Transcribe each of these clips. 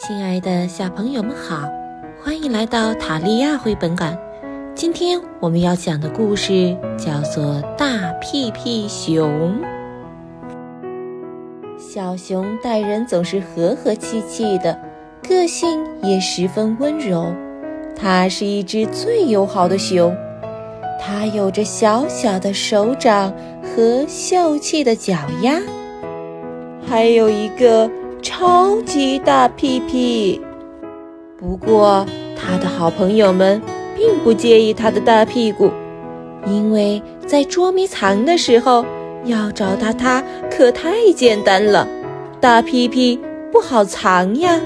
亲爱的小朋友们好，欢迎来到塔利亚绘本馆。今天我们要讲的故事叫做《大屁屁熊》。小熊待人总是和和气气的，个性也十分温柔。它是一只最友好的熊，它有着小小的手掌和秀气的脚丫，还有一个。超级大屁屁。不过，他的好朋友们并不介意他的大屁股，因为在捉迷藏的时候，要找到他可太简单了，大屁屁不好藏呀。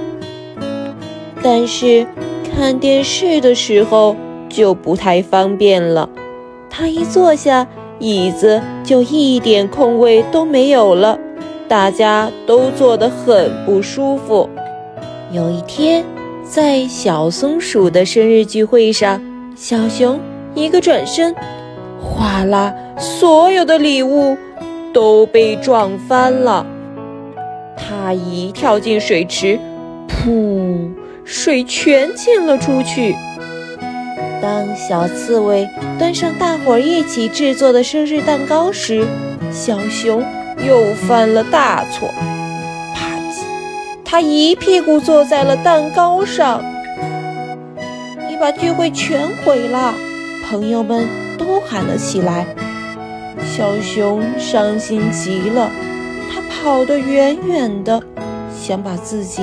但是看电视的时候就不太方便了，他一坐下，椅子就一点空位都没有了。大家都坐得很不舒服。有一天，在小松鼠的生日聚会上，小熊一个转身，哗啦，所有的礼物都被撞翻了。它一跳进水池，噗，水全溅了出去。当小刺猬端上大伙儿一起制作的生日蛋糕时，小熊。又犯了大错，啪叽！他一屁股坐在了蛋糕上，你把聚会全毁了！朋友们都喊了起来。小熊伤心极了，他跑得远远的，想把自己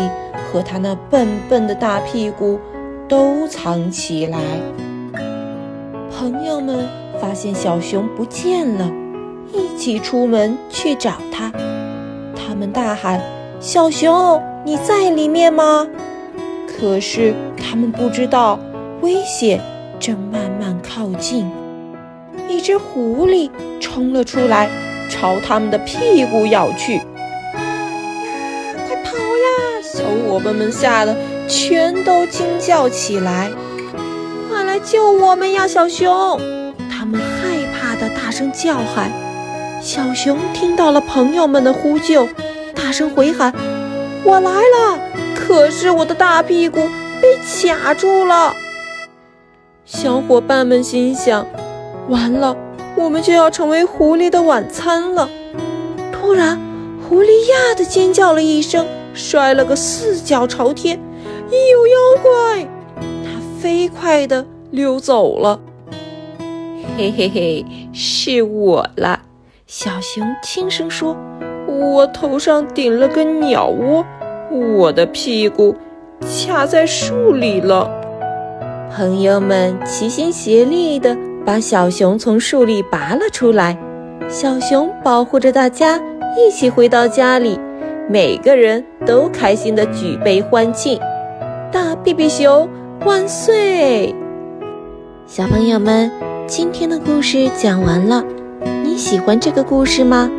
和他那笨笨的大屁股都藏起来。朋友们发现小熊不见了。一起出门去找他，他们大喊：“小熊，你在里面吗？”可是他们不知道，危险正慢慢靠近。一只狐狸冲了出来，朝他们的屁股咬去。呀，快跑呀！小伙伴们吓得全都惊叫起来：“快来救我们呀，小熊！”他们害怕的大声叫喊。小熊听到了朋友们的呼救，大声回喊：“我来了！”可是我的大屁股被卡住了。小伙伴们心想：“完了，我们就要成为狐狸的晚餐了。”突然，狐狸呀的尖叫了一声，摔了个四脚朝天。有妖怪！它飞快地溜走了。嘿嘿嘿，是我了。小熊轻声说：“我头上顶了个鸟窝，我的屁股卡在树里了。”朋友们齐心协力地把小熊从树里拔了出来。小熊保护着大家，一起回到家里，每个人都开心地举杯欢庆：“大屁屁熊万岁！”小朋友们，今天的故事讲完了。喜欢这个故事吗？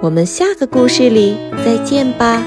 我们下个故事里再见吧。